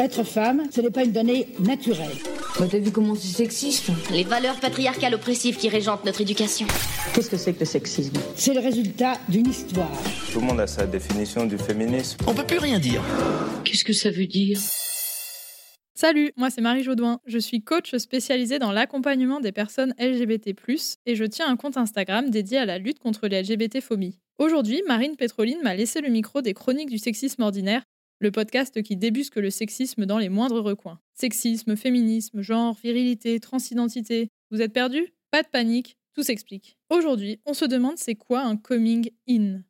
Être femme, ce n'est pas une donnée naturelle. Bah, t'as vu comment c'est sexiste Les valeurs patriarcales oppressives qui régentent notre éducation. Qu'est-ce que c'est que le sexisme? C'est le résultat d'une histoire. Tout le monde a sa définition du féminisme. On peut plus rien dire. Qu'est-ce que ça veut dire? Salut, moi c'est Marie Jaudoin. Je suis coach spécialisée dans l'accompagnement des personnes LGBT+, et je tiens un compte Instagram dédié à la lutte contre les LGBT-phobies. Aujourd'hui, Marine Pétroline m'a laissé le micro des chroniques du sexisme ordinaire, le podcast qui débusque le sexisme dans les moindres recoins. Sexisme, féminisme, genre, virilité, transidentité. Vous êtes perdu Pas de panique, tout s'explique. Aujourd'hui, on se demande c'est quoi un coming in?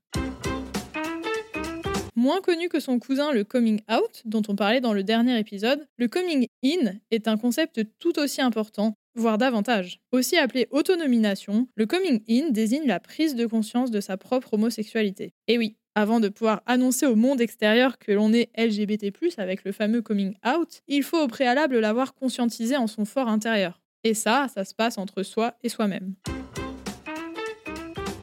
Moins connu que son cousin le coming out, dont on parlait dans le dernier épisode, le coming in est un concept tout aussi important, voire davantage. Aussi appelé autonomination, le coming in désigne la prise de conscience de sa propre homosexualité. Et oui, avant de pouvoir annoncer au monde extérieur que l'on est LGBT+, avec le fameux coming out, il faut au préalable l'avoir conscientisé en son fort intérieur. Et ça, ça se passe entre soi et soi-même.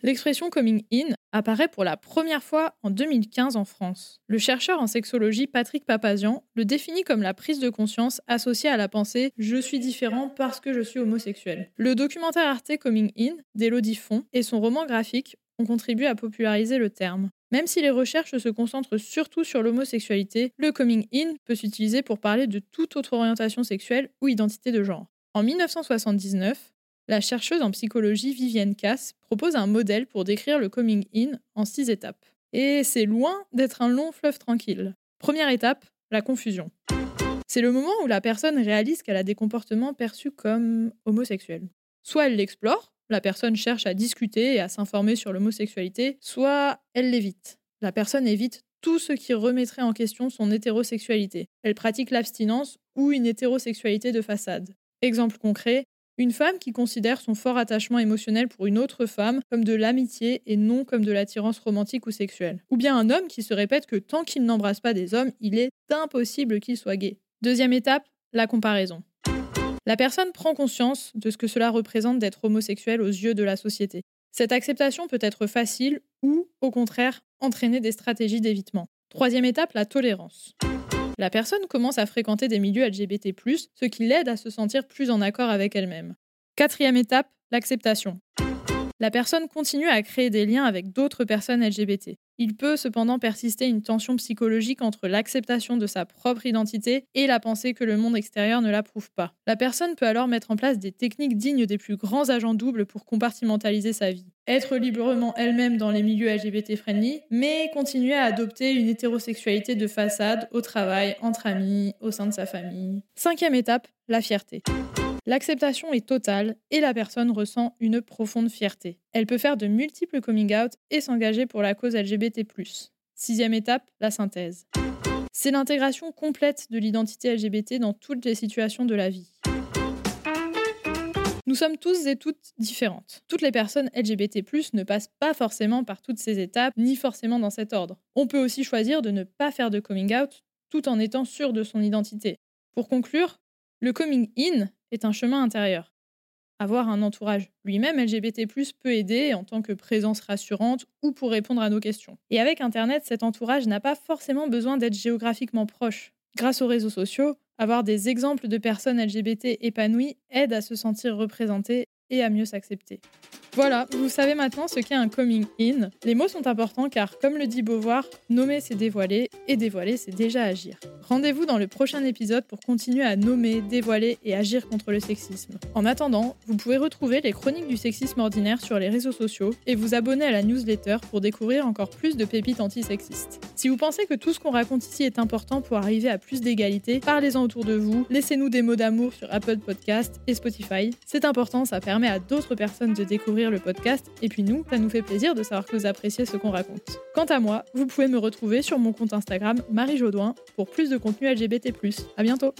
L'expression coming in apparaît pour la première fois en 2015 en France. Le chercheur en sexologie Patrick Papazian le définit comme la prise de conscience associée à la pensée je suis différent parce que je suis homosexuel. Le documentaire Arte Coming In d'Elodie Font et son roman graphique ont contribué à populariser le terme. Même si les recherches se concentrent surtout sur l'homosexualité, le coming in peut s'utiliser pour parler de toute autre orientation sexuelle ou identité de genre. En 1979, la chercheuse en psychologie Vivienne Cass propose un modèle pour décrire le coming in en six étapes. Et c'est loin d'être un long fleuve tranquille. Première étape, la confusion. C'est le moment où la personne réalise qu'elle a des comportements perçus comme homosexuels. Soit elle l'explore, la personne cherche à discuter et à s'informer sur l'homosexualité, soit elle l'évite. La personne évite tout ce qui remettrait en question son hétérosexualité. Elle pratique l'abstinence ou une hétérosexualité de façade. Exemple concret, une femme qui considère son fort attachement émotionnel pour une autre femme comme de l'amitié et non comme de l'attirance romantique ou sexuelle. Ou bien un homme qui se répète que tant qu'il n'embrasse pas des hommes, il est impossible qu'il soit gay. Deuxième étape, la comparaison. La personne prend conscience de ce que cela représente d'être homosexuel aux yeux de la société. Cette acceptation peut être facile ou, au contraire, entraîner des stratégies d'évitement. Troisième étape, la tolérance. La personne commence à fréquenter des milieux LGBT, ce qui l'aide à se sentir plus en accord avec elle-même. Quatrième étape, l'acceptation. La personne continue à créer des liens avec d'autres personnes LGBT. Il peut cependant persister une tension psychologique entre l'acceptation de sa propre identité et la pensée que le monde extérieur ne l'approuve pas. La personne peut alors mettre en place des techniques dignes des plus grands agents doubles pour compartimentaliser sa vie. Être librement elle-même dans les milieux LGBT friendly, mais continuer à adopter une hétérosexualité de façade au travail, entre amis, au sein de sa famille. Cinquième étape, la fierté. L'acceptation est totale et la personne ressent une profonde fierté. Elle peut faire de multiples coming out et s'engager pour la cause LGBT. Sixième étape, la synthèse. C'est l'intégration complète de l'identité LGBT dans toutes les situations de la vie. Nous sommes tous et toutes différentes. Toutes les personnes LGBT+, ne passent pas forcément par toutes ces étapes, ni forcément dans cet ordre. On peut aussi choisir de ne pas faire de coming out tout en étant sûr de son identité. Pour conclure, le coming in est un chemin intérieur. Avoir un entourage lui-même LGBT+, peut aider en tant que présence rassurante ou pour répondre à nos questions. Et avec Internet, cet entourage n'a pas forcément besoin d'être géographiquement proche. Grâce aux réseaux sociaux, avoir des exemples de personnes LGBT épanouies aide à se sentir représentées et à mieux s'accepter. Voilà, vous savez maintenant ce qu'est un coming in. Les mots sont importants car, comme le dit Beauvoir, nommer c'est dévoiler et dévoiler c'est déjà agir. Rendez-vous dans le prochain épisode pour continuer à nommer, dévoiler et agir contre le sexisme. En attendant, vous pouvez retrouver les chroniques du sexisme ordinaire sur les réseaux sociaux et vous abonner à la newsletter pour découvrir encore plus de pépites antisexistes. Si vous pensez que tout ce qu'on raconte ici est important pour arriver à plus d'égalité, parlez-en autour de vous, laissez-nous des mots d'amour sur Apple Podcast et Spotify. C'est important, ça à d'autres personnes de découvrir le podcast. Et puis nous, ça nous fait plaisir de savoir que vous appréciez ce qu'on raconte. Quant à moi, vous pouvez me retrouver sur mon compte Instagram Marie Jaudoin pour plus de contenu LGBT+. À bientôt